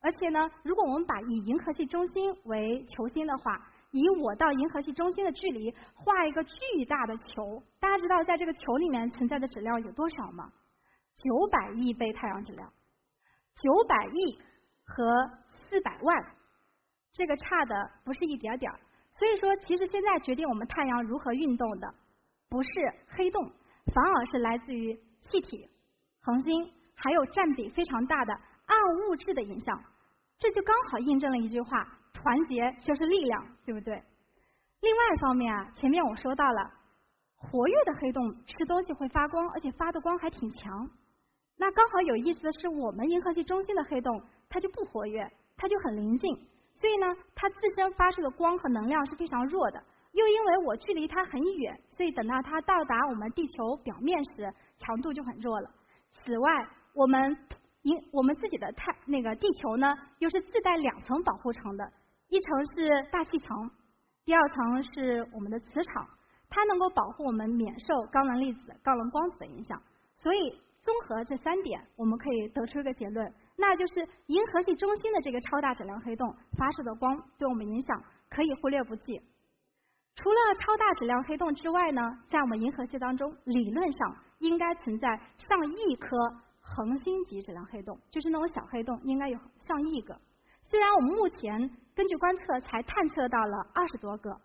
而且呢，如果我们把以银河系中心为球心的话，以我到银河系中心的距离画一个巨大的球，大家知道在这个球里面存在的质量有多少吗？九百亿倍太阳质量，九百亿和四百万，这个差的不是一点点儿。所以说，其实现在决定我们太阳如何运动的，不是黑洞，反而是来自于气体、恒星，还有占比非常大的。暗物质的影响，这就刚好印证了一句话：团结就是力量，对不对？另外一方面啊，前面我说到了，活跃的黑洞吃东西会发光，而且发的光还挺强。那刚好有意思的是，我们银河系中心的黑洞它就不活跃，它就很临近，所以呢，它自身发出的光和能量是非常弱的。又因为我距离它很远，所以等到它到达我们地球表面时，强度就很弱了。此外，我们我们自己的太那个地球呢，又是自带两层保护层的，一层是大气层，第二层是我们的磁场，它能够保护我们免受高能粒子、高能光子的影响。所以综合这三点，我们可以得出一个结论，那就是银河系中心的这个超大质量黑洞发射的光对我们影响可以忽略不计。除了超大质量黑洞之外呢，在我们银河系当中，理论上应该存在上亿颗。恒星级质量黑洞就是那种小黑洞，应该有上亿个。虽然我们目前根据观测才探测到了二十多个，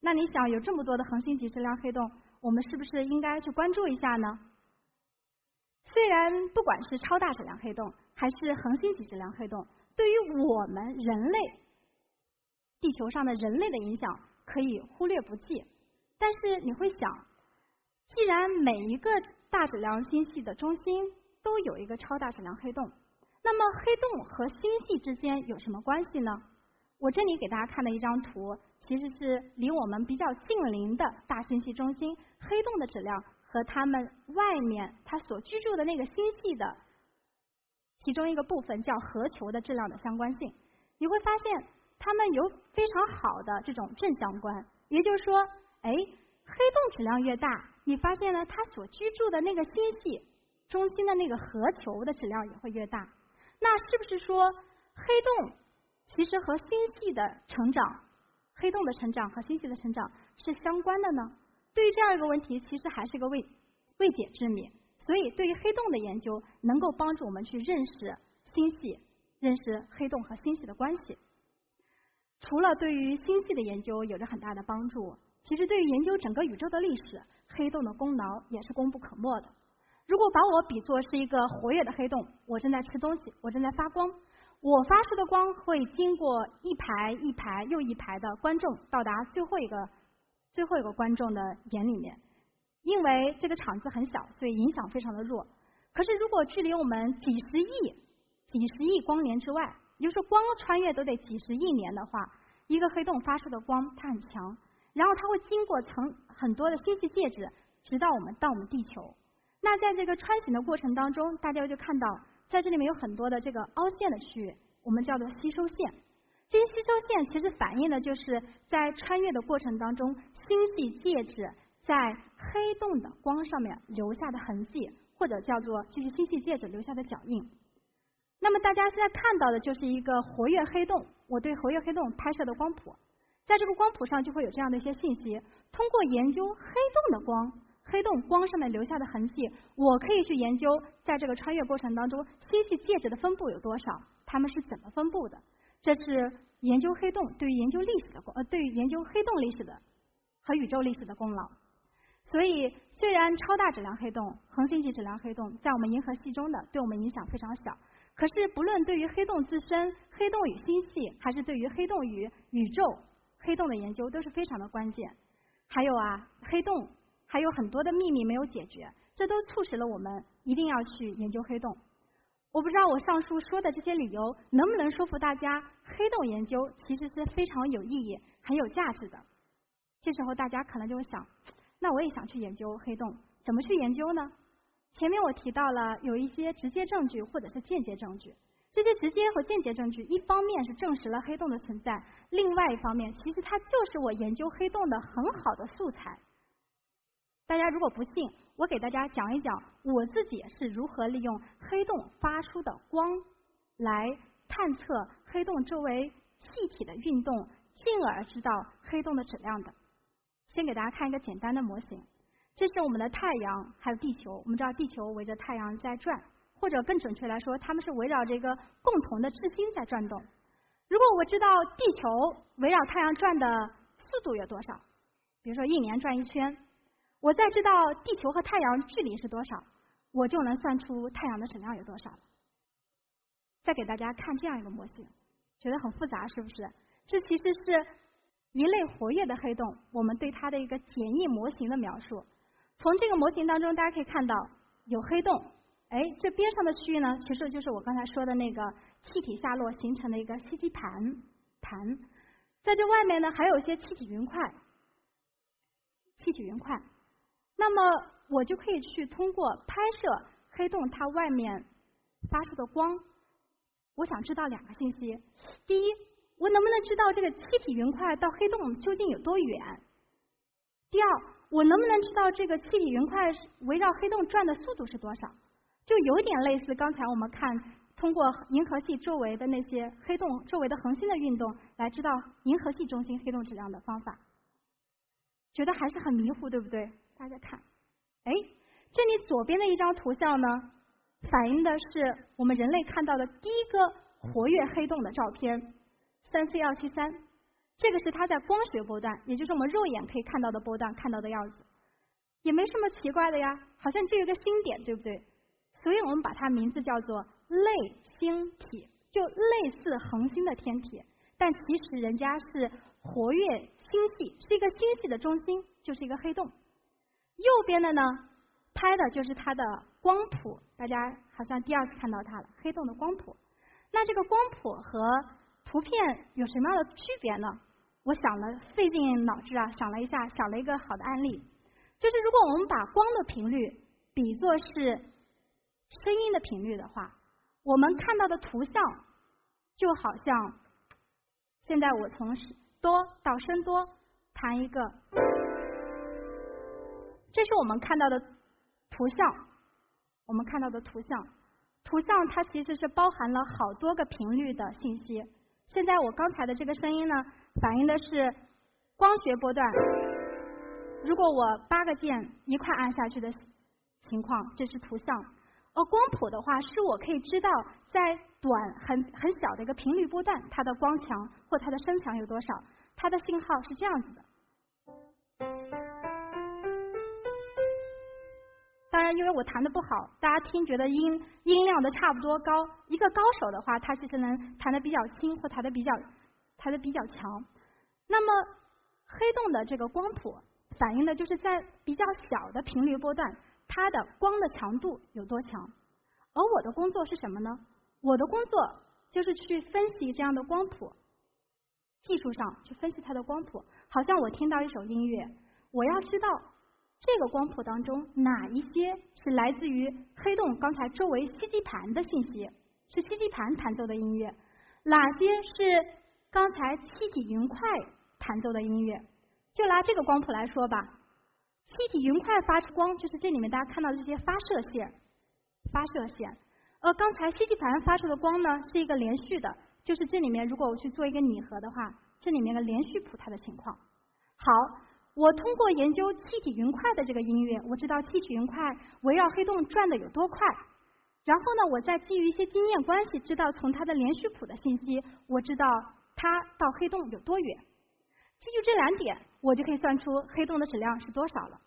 那你想有这么多的恒星级质量黑洞，我们是不是应该去关注一下呢？虽然不管是超大质量黑洞还是恒星级质量黑洞，对于我们人类地球上的人类的影响可以忽略不计，但是你会想，既然每一个大质量星系的中心都有一个超大质量黑洞，那么黑洞和星系之间有什么关系呢？我这里给大家看的一张图，其实是离我们比较近邻的大星系中心黑洞的质量和它们外面它所居住的那个星系的其中一个部分叫核球的质量的相关性。你会发现它们有非常好的这种正相关，也就是说，哎，黑洞质量越大，你发现呢，它所居住的那个星系。中心的那个核球的质量也会越大，那是不是说黑洞其实和星系的成长，黑洞的成长和星系的成长是相关的呢？对于这样一个问题，其实还是个未未解之谜。所以，对于黑洞的研究，能够帮助我们去认识星系，认识黑洞和星系的关系。除了对于星系的研究有着很大的帮助，其实对于研究整个宇宙的历史，黑洞的功劳也是功不可没的。如果把我比作是一个活跃的黑洞，我正在吃东西，我正在发光，我发出的光会经过一排一排又一排的观众，到达最后一个最后一个观众的眼里面。因为这个场子很小，所以影响非常的弱。可是如果距离我们几十亿、几十亿光年之外，也就是光穿越都得几十亿年的话，一个黑洞发出的光它很强，然后它会经过层很多的星系介质，直到我们到我们地球。那在这个穿行的过程当中，大家就看到，在这里面有很多的这个凹陷的区域，我们叫做吸收线。这些吸收线其实反映的就是在穿越的过程当中，星系介质在黑洞的光上面留下的痕迹，或者叫做这些星系介质留下的脚印。那么大家现在看到的就是一个活跃黑洞，我对活跃黑洞拍摄的光谱，在这个光谱上就会有这样的一些信息。通过研究黑洞的光。黑洞光上面留下的痕迹，我可以去研究，在这个穿越过程当中，星系介质的分布有多少，它们是怎么分布的？这是研究黑洞对于研究历史的功，呃，对于研究黑洞历史的和宇宙历史的功劳。所以，虽然超大质量黑洞、恒星级质量黑洞在我们银河系中的对我们影响非常小，可是不论对于黑洞自身、黑洞与星系，还是对于黑洞与宇宙、黑洞的研究都是非常的关键。还有啊，黑洞。还有很多的秘密没有解决，这都促使了我们一定要去研究黑洞。我不知道我上述说的这些理由能不能说服大家，黑洞研究其实是非常有意义、很有价值的。这时候大家可能就会想，那我也想去研究黑洞，怎么去研究呢？前面我提到了有一些直接证据或者是间接证据，这些直接和间接证据，一方面是证实了黑洞的存在，另外一方面其实它就是我研究黑洞的很好的素材。大家如果不信，我给大家讲一讲我自己是如何利用黑洞发出的光来探测黑洞周围气体的运动，进而知道黑洞的质量的。先给大家看一个简单的模型，这是我们的太阳还有地球。我们知道地球围着太阳在转，或者更准确来说，它们是围绕着一个共同的质心在转动。如果我知道地球围绕太阳转的速度有多少，比如说一年转一圈。我再知道地球和太阳距离是多少，我就能算出太阳的质量有多少。再给大家看这样一个模型，觉得很复杂是不是？这其实是一类活跃的黑洞，我们对它的一个简易模型的描述。从这个模型当中，大家可以看到有黑洞，哎，这边上的区域呢，其实就是我刚才说的那个气体下落形成的一个吸积盘盘，在这外面呢，还有一些气体云块，气体云块。那么我就可以去通过拍摄黑洞它外面发出的光，我想知道两个信息：第一，我能不能知道这个气体云块到黑洞究竟有多远；第二，我能不能知道这个气体云块围绕黑洞转的速度是多少？就有点类似刚才我们看通过银河系周围的那些黑洞周围的恒星的运动来知道银河系中心黑洞质量的方法，觉得还是很迷糊，对不对？大家看，哎，这里左边的一张图像呢，反映的是我们人类看到的第一个活跃黑洞的照片，三 C 二七三，这个是它在光学波段，也就是我们肉眼可以看到的波段看到的样子，也没什么奇怪的呀，好像就有个星点，对不对？所以我们把它名字叫做类星体，就类似恒星的天体，但其实人家是活跃星系，是一个星系的中心，就是一个黑洞。右边的呢，拍的就是它的光谱，大家好像第二次看到它了，黑洞的光谱。那这个光谱和图片有什么样的区别呢？我想了，费尽脑汁啊，想了一下，想了一个好的案例，就是如果我们把光的频率比作是声音的频率的话，我们看到的图像就好像，现在我从多到声多弹一个。这是我们看到的图像，我们看到的图像，图像它其实是包含了好多个频率的信息。现在我刚才的这个声音呢，反映的是光学波段。如果我八个键一块按下去的情况，这是图像。而光谱的话，是我可以知道在短很很小的一个频率波段，它的光强或它的声强有多少。它的信号是这样子的。当然，因为我弹的不好，大家听觉得音音量的差不多高。一个高手的话，他其实能弹的比较轻，或弹的比较弹的比较强。那么黑洞的这个光谱反映的就是在比较小的频率波段，它的光的强度有多强。而我的工作是什么呢？我的工作就是去分析这样的光谱，技术上去分析它的光谱。好像我听到一首音乐，我要知道。这个光谱当中，哪一些是来自于黑洞刚才周围吸积盘的信息？是吸积盘弹奏的音乐？哪些是刚才气体云块弹奏的音乐？就拿这个光谱来说吧，气体云块发出光，就是这里面大家看到的这些发射线，发射线。而刚才吸积盘发出的光呢，是一个连续的，就是这里面如果我去做一个拟合的话，这里面的连续谱它的情况。好。我通过研究气体云块的这个音乐，我知道气体云块围绕黑洞转的有多快。然后呢，我再基于一些经验关系，知道从它的连续谱的信息，我知道它到黑洞有多远。基于这两点，我就可以算出黑洞的质量是多少了。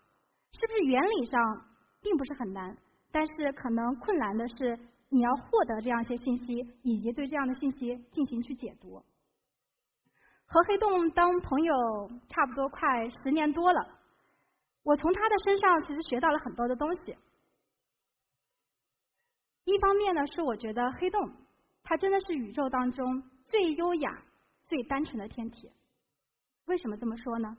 是不是原理上并不是很难？但是可能困难的是你要获得这样一些信息，以及对这样的信息进行去解读。和黑洞当朋友差不多快十年多了，我从他的身上其实学到了很多的东西。一方面呢，是我觉得黑洞它真的是宇宙当中最优雅、最单纯的天体。为什么这么说呢？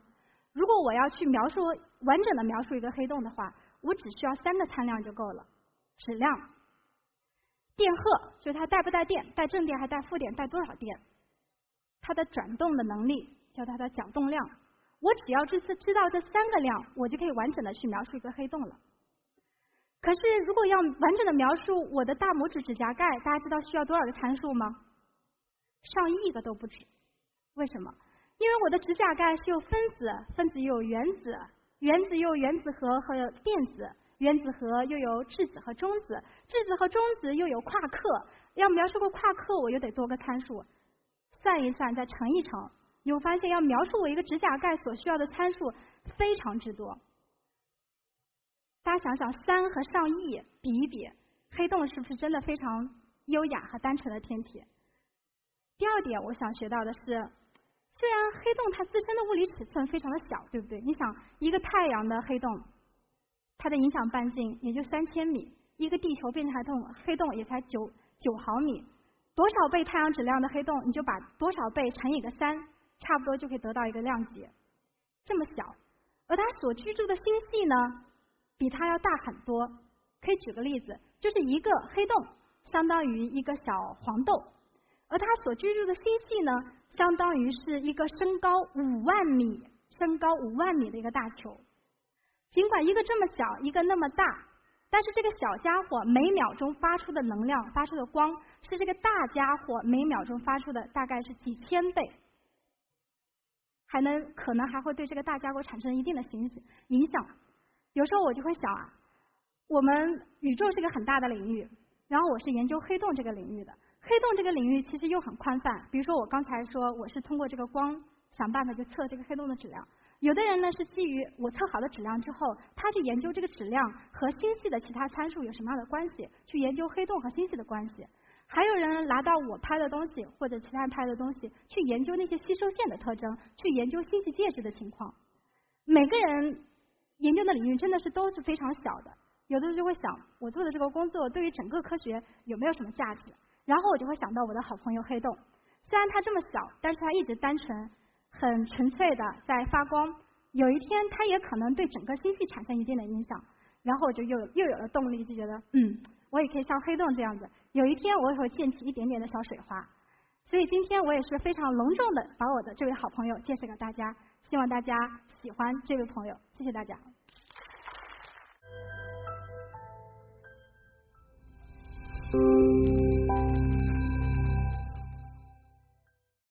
如果我要去描述完整的描述一个黑洞的话，我只需要三个参量就够了：质量、电荷，就是它带不带电，带正电还带负电，带多少电；它的转动的能力，叫它的角动量。我只要这次知道这三个量，我就可以完整的去描述一个黑洞了。可是，如果要完整的描述我的大拇指指甲盖，大家知道需要多少个参数吗？上亿个都不止。为什么？因为我的指甲盖是有分子，分子又有原子，原子又有原子核和电子，原子核又有质子和中子，质子和中子又有夸克。要描述个夸克，我又得多个参数，算一算再乘一乘，你会发现要描述我一个指甲盖所需要的参数非常之多。大家想想，三和上亿比一比，黑洞是不是真的非常优雅和单纯的天体？第二点，我想学到的是，虽然黑洞它自身的物理尺寸非常的小，对不对？你想，一个太阳的黑洞，它的影响半径也就三千米，一个地球变态洞黑洞也才九九毫米，多少倍太阳质量的黑洞，你就把多少倍乘以个三，差不多就可以得到一个量级。这么小，而它所居住的星系呢？比它要大很多，可以举个例子，就是一个黑洞相当于一个小黄豆，而它所居住的星系呢，相当于是一个身高五万米、身高五万米的一个大球。尽管一个这么小，一个那么大，但是这个小家伙每秒钟发出的能量、发出的光，是这个大家伙每秒钟发出的大概是几千倍，还能可能还会对这个大家伙产生一定的影影响。有时候我就会想啊，我们宇宙是个很大的领域，然后我是研究黑洞这个领域的。黑洞这个领域其实又很宽泛，比如说我刚才说我是通过这个光想办法去测这个黑洞的质量。有的人呢是基于我测好的质量之后，他去研究这个质量和星系的其他参数有什么样的关系，去研究黑洞和星系的关系。还有人拿到我拍的东西或者其他人拍的东西，去研究那些吸收线的特征，去研究星系介质的情况。每个人。研究的领域真的是都是非常小的，有的人就会想，我做的这个工作对于整个科学有没有什么价值？然后我就会想到我的好朋友黑洞，虽然它这么小，但是它一直单纯、很纯粹的在发光。有一天它也可能对整个星系产生一定的影响，然后我就又又有了动力，就觉得嗯，我也可以像黑洞这样子，有一天我也会溅起一点点的小水花。所以今天我也是非常隆重的把我的这位好朋友介绍给大家。希望大家喜欢这位朋友，谢谢大家。